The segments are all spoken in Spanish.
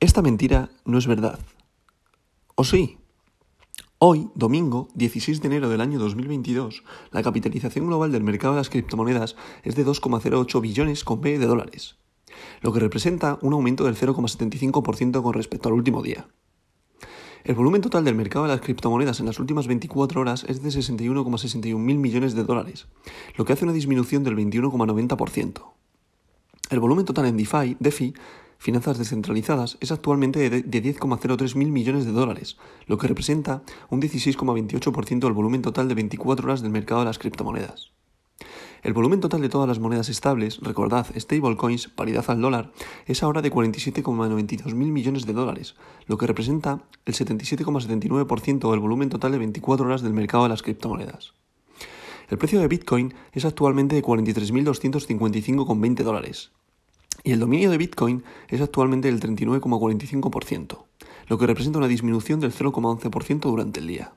Esta mentira no es verdad. ¿O sí? Hoy, domingo, 16 de enero del año 2022, la capitalización global del mercado de las criptomonedas es de 2,08 billones con B de dólares, lo que representa un aumento del 0,75% con respecto al último día. El volumen total del mercado de las criptomonedas en las últimas 24 horas es de 61,61 mil millones de dólares, lo que hace una disminución del 21,90%. El volumen total en DeFi, DeFi finanzas descentralizadas es actualmente de 10,03 mil millones de dólares, lo que representa un 16,28% del volumen total de 24 horas del mercado de las criptomonedas. El volumen total de todas las monedas estables, recordad, stablecoins, paridad al dólar, es ahora de 47,92 mil millones de dólares, lo que representa el 77,79% del volumen total de 24 horas del mercado de las criptomonedas. El precio de Bitcoin es actualmente de 43.255,20 dólares, y el dominio de Bitcoin es actualmente del 39,45%, lo que representa una disminución del 0,11% durante el día.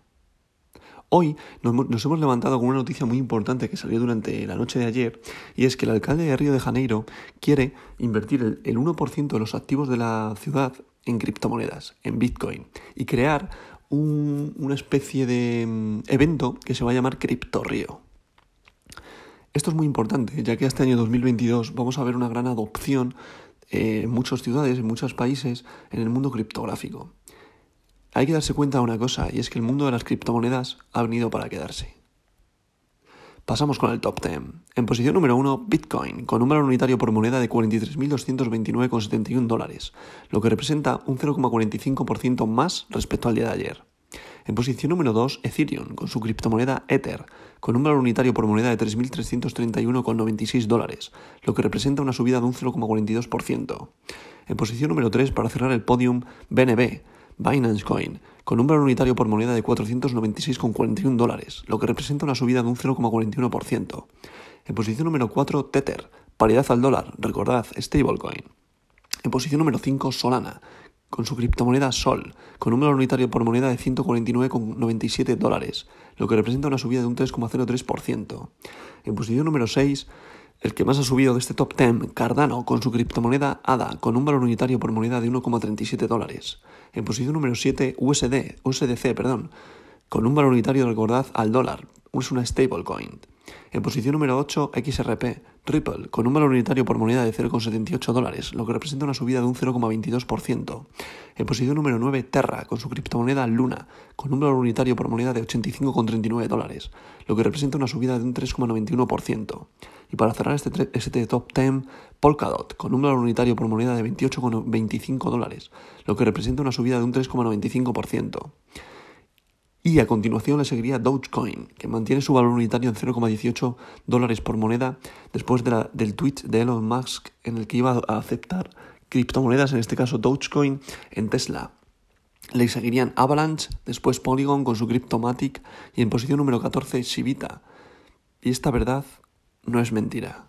Hoy nos hemos levantado con una noticia muy importante que salió durante la noche de ayer, y es que el alcalde de Río de Janeiro quiere invertir el 1% de los activos de la ciudad en criptomonedas, en Bitcoin, y crear una especie de mm, evento que se va a llamar Crypto Río. Esto es muy importante, ya que este año 2022 vamos a ver una gran adopción en muchas ciudades, en muchos países, en el mundo criptográfico. Hay que darse cuenta de una cosa, y es que el mundo de las criptomonedas ha venido para quedarse. Pasamos con el top 10. En posición número 1, Bitcoin, con un valor unitario por moneda de 43.229,71 dólares, lo que representa un 0,45% más respecto al día de ayer. En posición número 2, Ethereum, con su criptomoneda Ether, con un valor unitario por moneda de 3.331,96 dólares, lo que representa una subida de un 0,42%. En posición número 3, para cerrar el podium, BNB, Binance Coin, con un valor unitario por moneda de 496,41 dólares, lo que representa una subida de un 0,41%. En posición número 4, Tether, paridad al dólar, recordad, stablecoin. En posición número 5, Solana, con su criptomoneda Sol, con un valor unitario por moneda de 149,97 dólares, lo que representa una subida de un 3,03%. En posición número 6, el que más ha subido de este top 10, Cardano, con su criptomoneda ADA, con un valor unitario por moneda de 1,37 dólares. En posición número 7, USD, USDC, perdón, con un valor unitario, recordad, al dólar. Es una stablecoin. En posición número 8, XRP, Ripple, con un valor unitario por moneda de 0,78 dólares, lo que representa una subida de un 0,22%. En posición número 9, Terra, con su criptomoneda Luna, con un valor unitario por moneda de 85,39 dólares, lo que representa una subida de un 3,91%. Y para cerrar este, este top 10, Polkadot, con un valor unitario por moneda de 28,25 dólares, lo que representa una subida de un 3,95%. Y a continuación le seguiría Dogecoin, que mantiene su valor unitario en 0,18 dólares por moneda después del tweet de Elon Musk en el que iba a aceptar criptomonedas, en este caso Dogecoin, en Tesla. Le seguirían Avalanche, después Polygon con su Cryptomatic y en posición número 14 Shibita. Y esta verdad no es mentira.